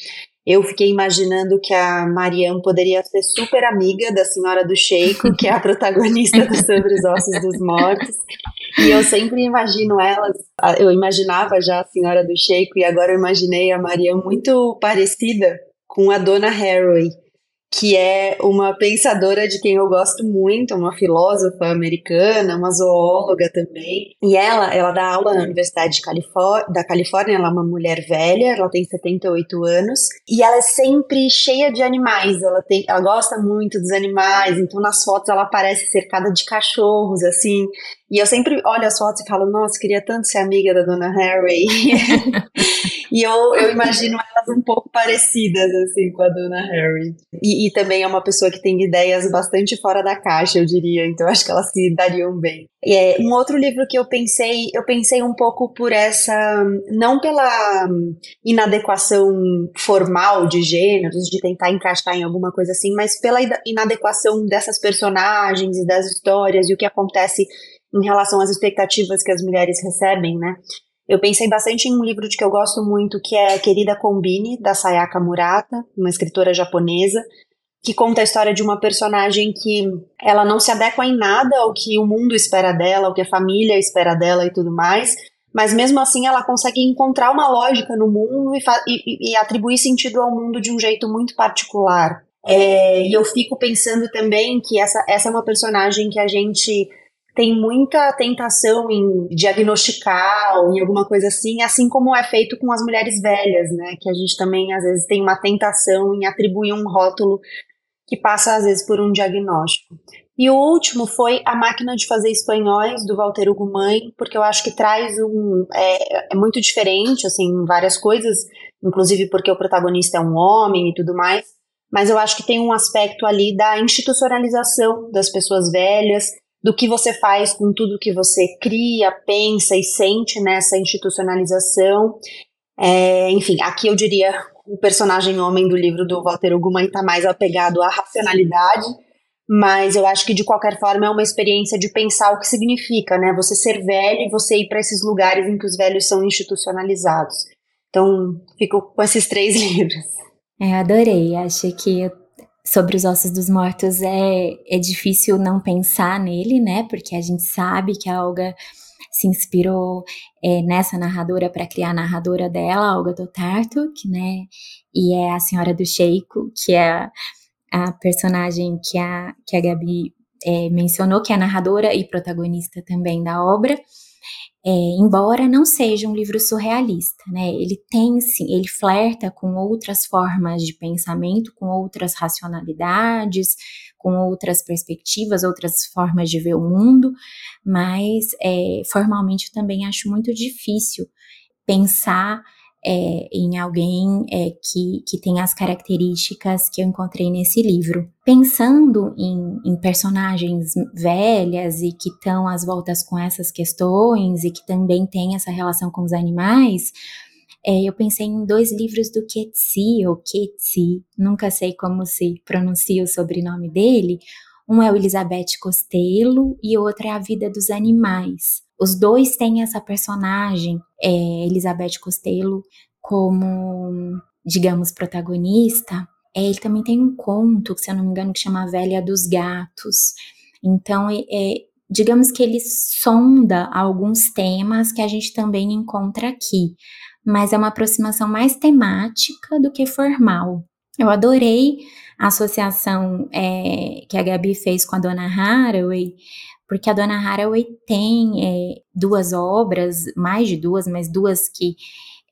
Eu fiquei imaginando que a Marianne poderia ser super amiga da Senhora do Sheiko, que é a protagonista do Sobre os Ossos dos Mortos. E eu sempre imagino elas, eu imaginava já a Senhora do Sheiko, e agora eu imaginei a Marianne muito parecida com a Dona Haraway que é uma pensadora de quem eu gosto muito, uma filósofa americana, uma zoóloga também. E ela, ela dá aula na Universidade da Califórnia, ela é uma mulher velha, ela tem 78 anos, e ela é sempre cheia de animais, ela, tem, ela gosta muito dos animais, então nas fotos ela parece cercada de cachorros, assim, e eu sempre olho as fotos e falo, nossa, queria tanto ser amiga da dona Harry. e eu, eu imagino elas um pouco parecidas, assim, com a dona Harry. E, e, também é uma pessoa que tem ideias bastante fora da caixa, eu diria, então acho que elas se dariam bem. E é, um outro livro que eu pensei, eu pensei um pouco por essa, não pela inadequação formal de gêneros, de tentar encaixar em alguma coisa assim, mas pela inadequação dessas personagens e das histórias e o que acontece em relação às expectativas que as mulheres recebem, né? Eu pensei bastante em um livro de que eu gosto muito, que é Querida Combine, da Sayaka Murata, uma escritora japonesa, que conta a história de uma personagem que ela não se adequa em nada ao que o mundo espera dela, ao que a família espera dela e tudo mais, mas mesmo assim ela consegue encontrar uma lógica no mundo e, e, e atribuir sentido ao mundo de um jeito muito particular. É, e eu fico pensando também que essa, essa é uma personagem que a gente tem muita tentação em diagnosticar ou em alguma coisa assim, assim como é feito com as mulheres velhas, né? Que a gente também às vezes tem uma tentação em atribuir um rótulo que passa às vezes por um diagnóstico. E o último foi A Máquina de Fazer Espanhóis, do Walter Ugumãe, porque eu acho que traz um. É, é muito diferente, assim, várias coisas, inclusive porque o protagonista é um homem e tudo mais, mas eu acho que tem um aspecto ali da institucionalização das pessoas velhas, do que você faz com tudo que você cria, pensa e sente nessa institucionalização. É, enfim, aqui eu diria o personagem homem do livro do Walter Ugumãe está mais apegado à racionalidade, mas eu acho que de qualquer forma é uma experiência de pensar o que significa, né? Você ser velho e você ir para esses lugares em que os velhos são institucionalizados. Então, fico com esses três livros. É, adorei. Acho que sobre os ossos dos mortos é, é difícil não pensar nele, né? Porque a gente sabe que a Olga se inspirou é, nessa narradora para criar a narradora dela, Olga Dotarto, que, né? E é a Senhora do Sheiko, que é a personagem que a, que a Gabi é, mencionou, que é a narradora e protagonista também da obra. É, embora não seja um livro surrealista, né? Ele tem sim, ele flerta com outras formas de pensamento, com outras racionalidades, com outras perspectivas, outras formas de ver o mundo, mas é, formalmente eu também acho muito difícil pensar é, em alguém é, que, que tem as características que eu encontrei nesse livro. Pensando em, em personagens velhas e que estão às voltas com essas questões e que também tem essa relação com os animais, é, eu pensei em dois livros do Ketsi, ou Ketsi, nunca sei como se pronuncia o sobrenome dele. Um é o Elizabeth Costello e o outro é A Vida dos Animais. Os dois têm essa personagem, é, Elizabeth Costello, como, digamos, protagonista. É, ele também tem um conto, se eu não me engano, que chama A Velha dos Gatos. Então, é, digamos que ele sonda alguns temas que a gente também encontra aqui, mas é uma aproximação mais temática do que formal. Eu adorei a associação é, que a Gabi fez com a Dona Haraway, porque a Dona Haraway tem é, duas obras, mais de duas, mas duas que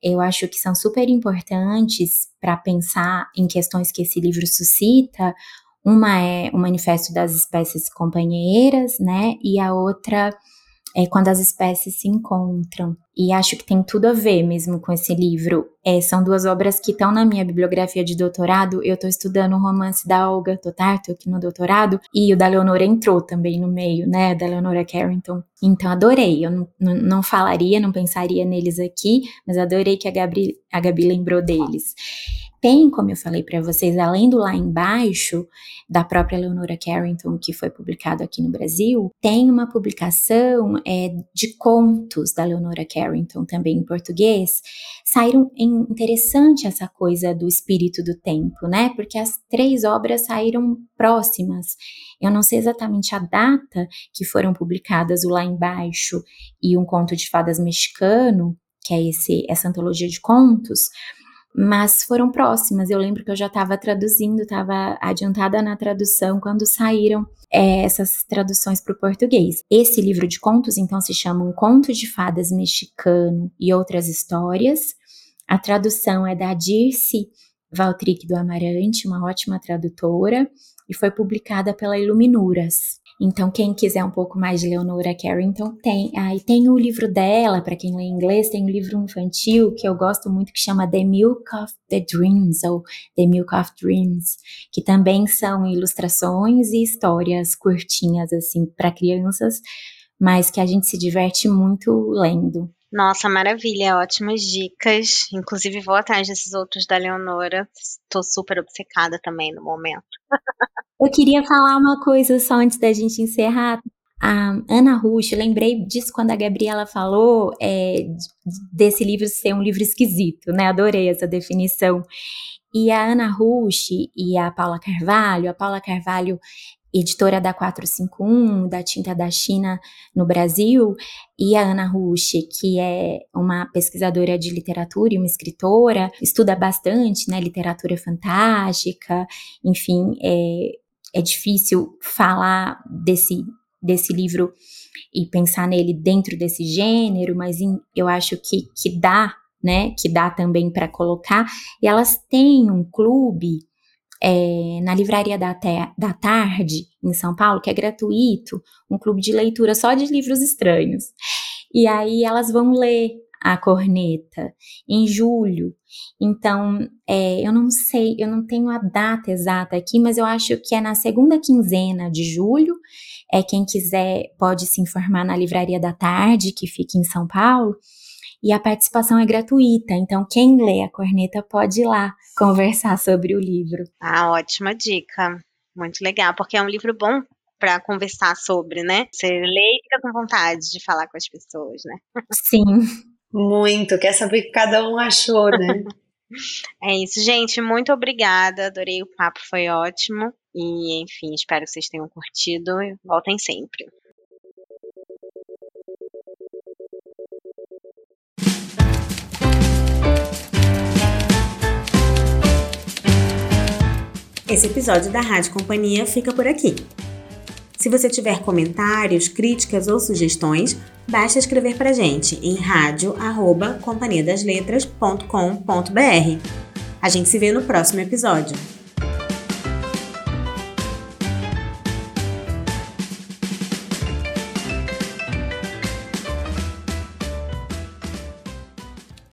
eu acho que são super importantes para pensar em questões que esse livro suscita. Uma é o Manifesto das Espécies Companheiras, né? E a outra é quando as espécies se encontram. E acho que tem tudo a ver mesmo com esse livro. É, são duas obras que estão na minha bibliografia de doutorado. Eu estou estudando o romance da Olga Totarto aqui no doutorado, e o da Leonora entrou também no meio, né, da Leonora Carrington. Então adorei. Eu não, não, não falaria, não pensaria neles aqui, mas adorei que a Gabi, a Gabi lembrou deles tem, como eu falei para vocês, além do lá embaixo, da própria Leonora Carrington, que foi publicado aqui no Brasil, tem uma publicação é, de contos da Leonora Carrington, também em português. Saíram interessante essa coisa do espírito do tempo, né? Porque as três obras saíram próximas. Eu não sei exatamente a data que foram publicadas o lá embaixo e um conto de fadas mexicano, que é esse, essa antologia de contos, mas foram próximas. Eu lembro que eu já estava traduzindo, estava adiantada na tradução quando saíram é, essas traduções para o português. Esse livro de contos, então, se chama Um Conto de Fadas Mexicano e Outras Histórias. A tradução é da Dirce Valtric do Amarante, uma ótima tradutora, e foi publicada pela Iluminuras. Então, quem quiser um pouco mais de Leonora Carrington, tem. Aí ah, tem o livro dela, para quem lê inglês, tem um livro infantil que eu gosto muito que chama The Milk of the Dreams, ou The Milk of Dreams, que também são ilustrações e histórias curtinhas, assim, para crianças, mas que a gente se diverte muito lendo. Nossa, maravilha, ótimas dicas. Inclusive, vou atrás desses outros da Leonora. Estou super obcecada também no momento. Eu queria falar uma coisa só antes da gente encerrar. A Ana Rush, lembrei disso quando a Gabriela falou é, desse livro ser um livro esquisito, né? Adorei essa definição. E a Ana Rush e a Paula Carvalho, a Paula Carvalho, editora da 451, da Tinta da China no Brasil, e a Ana Rush, que é uma pesquisadora de literatura e uma escritora, estuda bastante, né, literatura fantástica, enfim, é, é difícil falar desse, desse livro e pensar nele dentro desse gênero, mas em, eu acho que, que dá, né? Que dá também para colocar. E elas têm um clube é, na Livraria da, da Tarde, em São Paulo, que é gratuito, um clube de leitura só de livros estranhos. E aí elas vão ler a corneta em julho. Então, é, eu não sei, eu não tenho a data exata aqui, mas eu acho que é na segunda quinzena de julho. É quem quiser pode se informar na Livraria da Tarde, que fica em São Paulo. E a participação é gratuita, então quem lê a corneta pode ir lá conversar sobre o livro. Ah, ótima dica. Muito legal, porque é um livro bom para conversar sobre, né? Você lê e fica com vontade de falar com as pessoas, né? Sim. Muito, quer saber o que cada um achou, né? é isso, gente. Muito obrigada. Adorei o papo, foi ótimo. E, enfim, espero que vocês tenham curtido. Voltem sempre. Esse episódio da Rádio Companhia fica por aqui. Se você tiver comentários, críticas ou sugestões, basta escrever para gente em rádio@companhiadasletras.com.br. A gente se vê no próximo episódio.